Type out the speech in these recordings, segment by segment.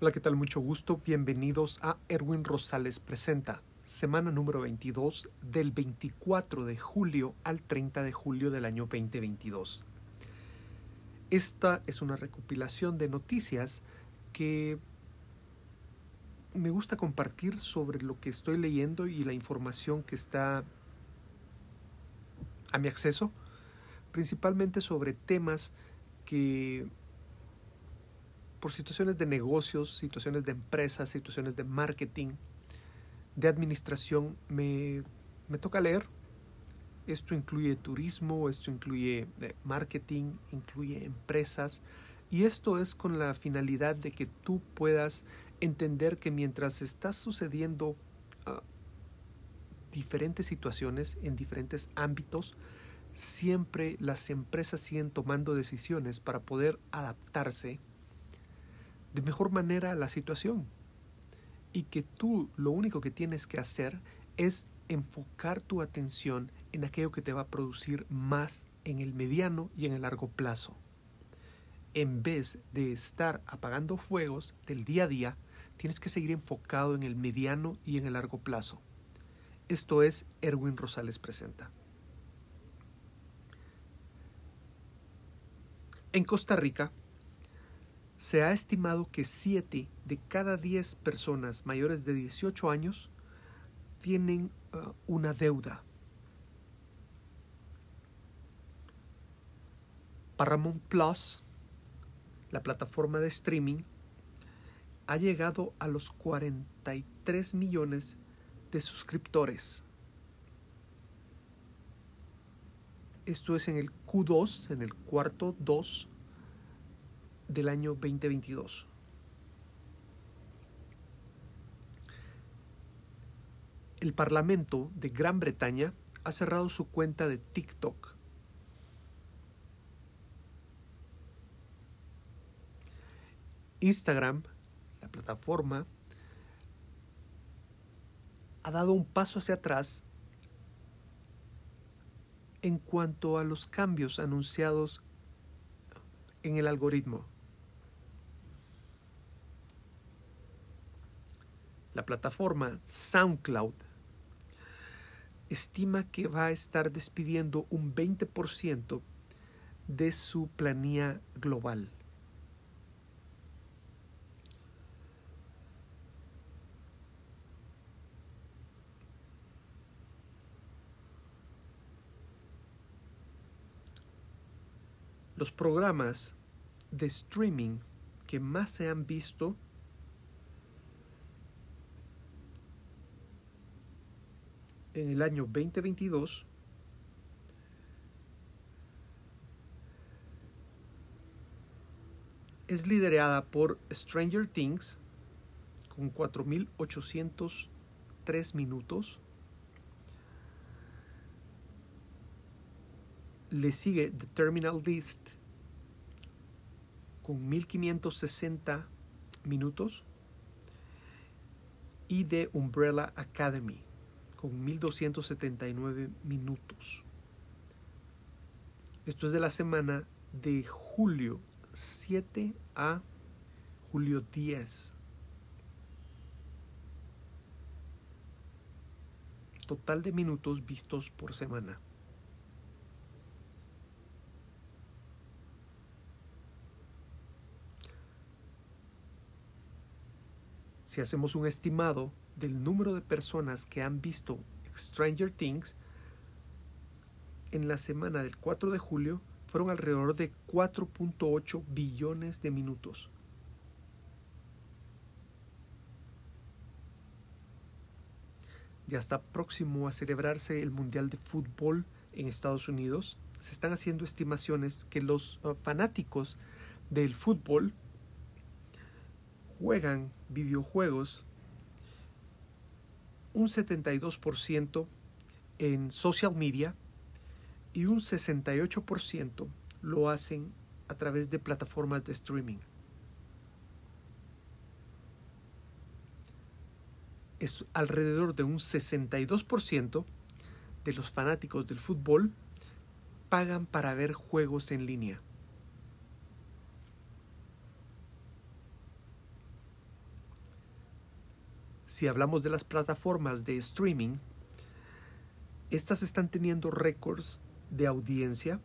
Hola, ¿qué tal? Mucho gusto. Bienvenidos a Erwin Rosales Presenta, semana número 22 del 24 de julio al 30 de julio del año 2022. Esta es una recopilación de noticias que me gusta compartir sobre lo que estoy leyendo y la información que está a mi acceso, principalmente sobre temas que por situaciones de negocios, situaciones de empresas, situaciones de marketing, de administración, me, me toca leer. Esto incluye turismo, esto incluye eh, marketing, incluye empresas, y esto es con la finalidad de que tú puedas entender que mientras está sucediendo uh, diferentes situaciones en diferentes ámbitos, siempre las empresas siguen tomando decisiones para poder adaptarse de mejor manera la situación. Y que tú lo único que tienes que hacer es enfocar tu atención en aquello que te va a producir más en el mediano y en el largo plazo. En vez de estar apagando fuegos del día a día, tienes que seguir enfocado en el mediano y en el largo plazo. Esto es Erwin Rosales Presenta. En Costa Rica, se ha estimado que 7 de cada 10 personas mayores de 18 años tienen uh, una deuda. Paramount Plus, la plataforma de streaming, ha llegado a los 43 millones de suscriptores. Esto es en el Q2, en el cuarto 2 del año 2022. El Parlamento de Gran Bretaña ha cerrado su cuenta de TikTok. Instagram, la plataforma, ha dado un paso hacia atrás en cuanto a los cambios anunciados en el algoritmo. La plataforma SoundCloud estima que va a estar despidiendo un 20% de su planilla global. Los programas de streaming que más se han visto en el año 2022 es liderada por Stranger Things con 4.803 minutos. Le sigue The Terminal List con 1.560 minutos y The Umbrella Academy con 1279 minutos. Esto es de la semana de julio 7 a julio 10. Total de minutos vistos por semana. Si hacemos un estimado del número de personas que han visto Stranger Things en la semana del 4 de julio fueron alrededor de 4.8 billones de minutos. Ya está próximo a celebrarse el Mundial de Fútbol en Estados Unidos. Se están haciendo estimaciones que los uh, fanáticos del fútbol juegan videojuegos un 72% en social media y un 68% lo hacen a través de plataformas de streaming. Es alrededor de un 62% de los fanáticos del fútbol pagan para ver juegos en línea. Si hablamos de las plataformas de streaming, estas están teniendo récords de audiencia.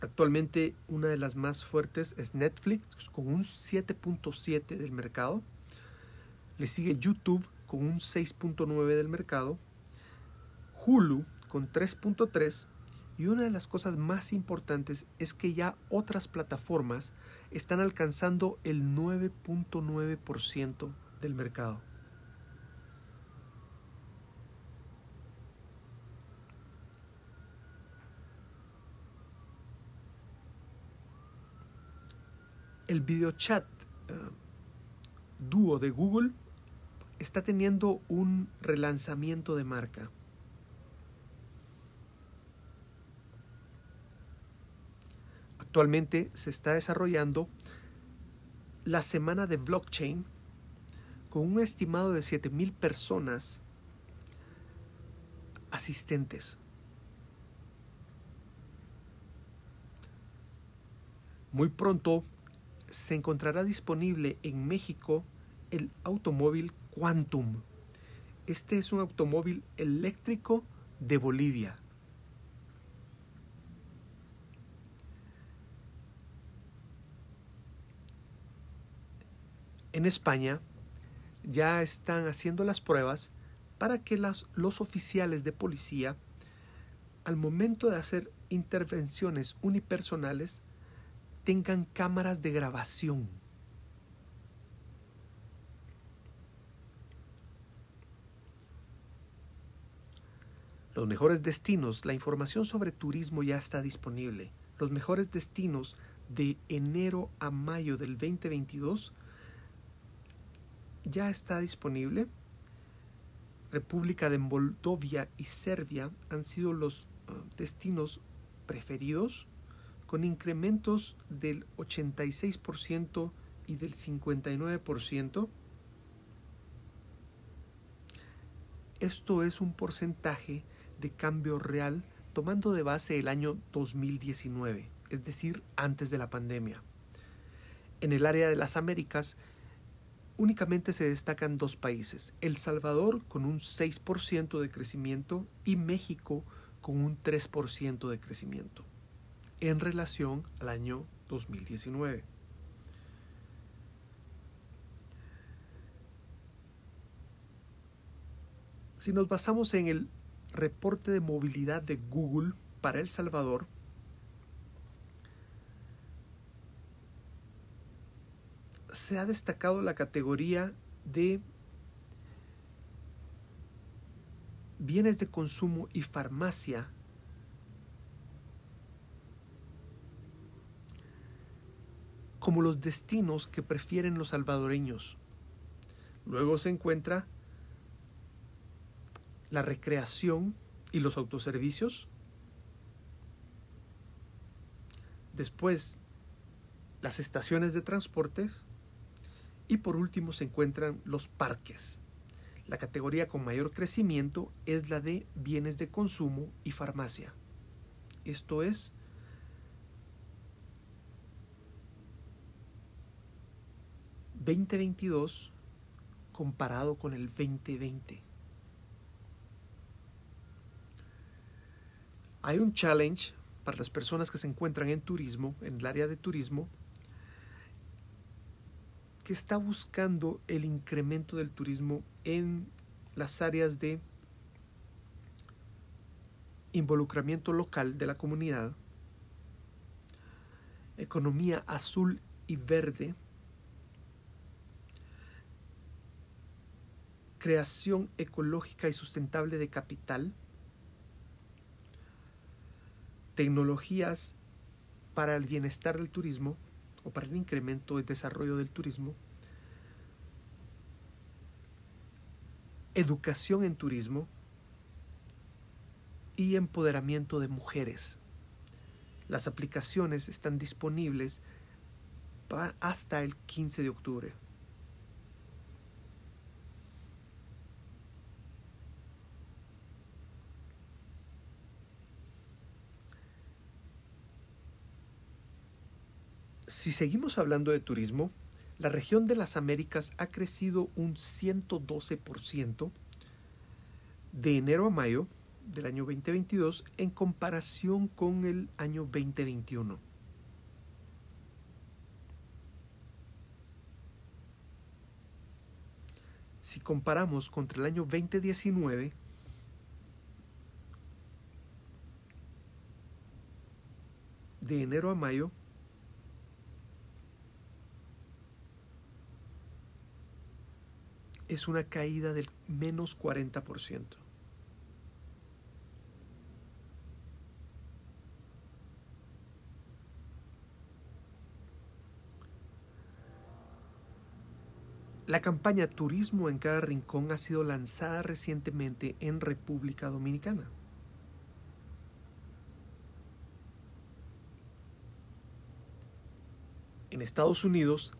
Actualmente una de las más fuertes es Netflix con un 7.7 del mercado. Le sigue YouTube con un 6.9 del mercado. Hulu con 3.3 y una de las cosas más importantes es que ya otras plataformas están alcanzando el 9.9% del mercado. El videochat uh, dúo de Google está teniendo un relanzamiento de marca. Actualmente se está desarrollando la semana de blockchain con un estimado de 7.000 personas asistentes. Muy pronto se encontrará disponible en México el automóvil Quantum. Este es un automóvil eléctrico de Bolivia. En España ya están haciendo las pruebas para que los oficiales de policía, al momento de hacer intervenciones unipersonales, tengan cámaras de grabación. Los mejores destinos, la información sobre turismo ya está disponible. Los mejores destinos de enero a mayo del 2022 ya está disponible. República de Moldovia y Serbia han sido los uh, destinos preferidos con incrementos del 86% y del 59%. Esto es un porcentaje de cambio real tomando de base el año 2019, es decir, antes de la pandemia. En el área de las Américas, únicamente se destacan dos países, El Salvador con un 6% de crecimiento y México con un 3% de crecimiento en relación al año 2019. Si nos basamos en el reporte de movilidad de Google para El Salvador, se ha destacado la categoría de bienes de consumo y farmacia como los destinos que prefieren los salvadoreños. Luego se encuentra la recreación y los autoservicios. Después, las estaciones de transportes y por último se encuentran los parques. La categoría con mayor crecimiento es la de bienes de consumo y farmacia. Esto es ...2022 comparado con el 2020. Hay un challenge para las personas que se encuentran en turismo, en el área de turismo, que está buscando el incremento del turismo en las áreas de involucramiento local de la comunidad, economía azul y verde, creación ecológica y sustentable de capital, tecnologías para el bienestar del turismo, o para el incremento y desarrollo del turismo, educación en turismo y empoderamiento de mujeres. Las aplicaciones están disponibles hasta el 15 de octubre. Si seguimos hablando de turismo, La región de las Américas ha crecido un 112% de enero a mayo del año 2022 en comparación con el año 2021. Si comparamos contra el año 2019, de enero a mayo, es una caída del menos 40%. La campaña Turismo en cada rincón ha sido lanzada recientemente en República Dominicana. En Estados Unidos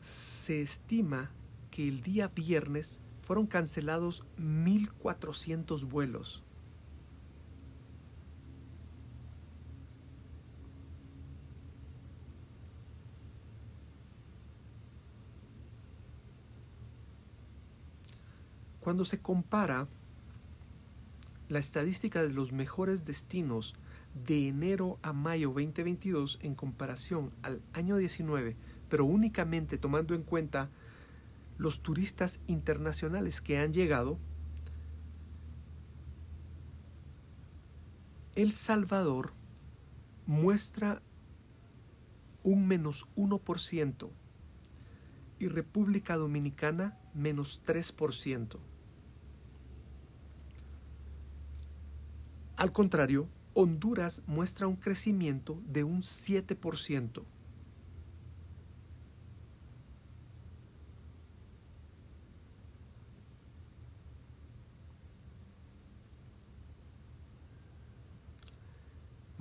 se estima que el día viernes fueron cancelados 1.400 vuelos. Cuando se compara la estadística de los mejores destinos de enero a mayo 2022 en comparación al año 19, pero únicamente tomando en cuenta los turistas internacionales que han llegado, El Salvador muestra un menos 1% y República Dominicana menos 3%. Al contrario, Honduras muestra un crecimiento de un 7%.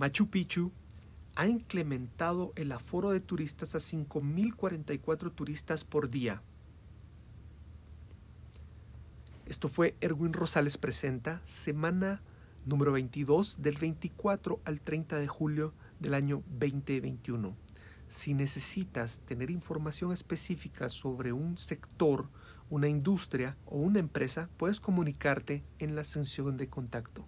Machu Picchu ha incrementado el aforo de turistas a 5.044 turistas por día. Esto fue Erwin Rosales Presenta, semana número 22 del 24 al 30 de julio del año 2021. Si necesitas tener información específica sobre un sector, una industria o una empresa, puedes comunicarte en la sección de contacto.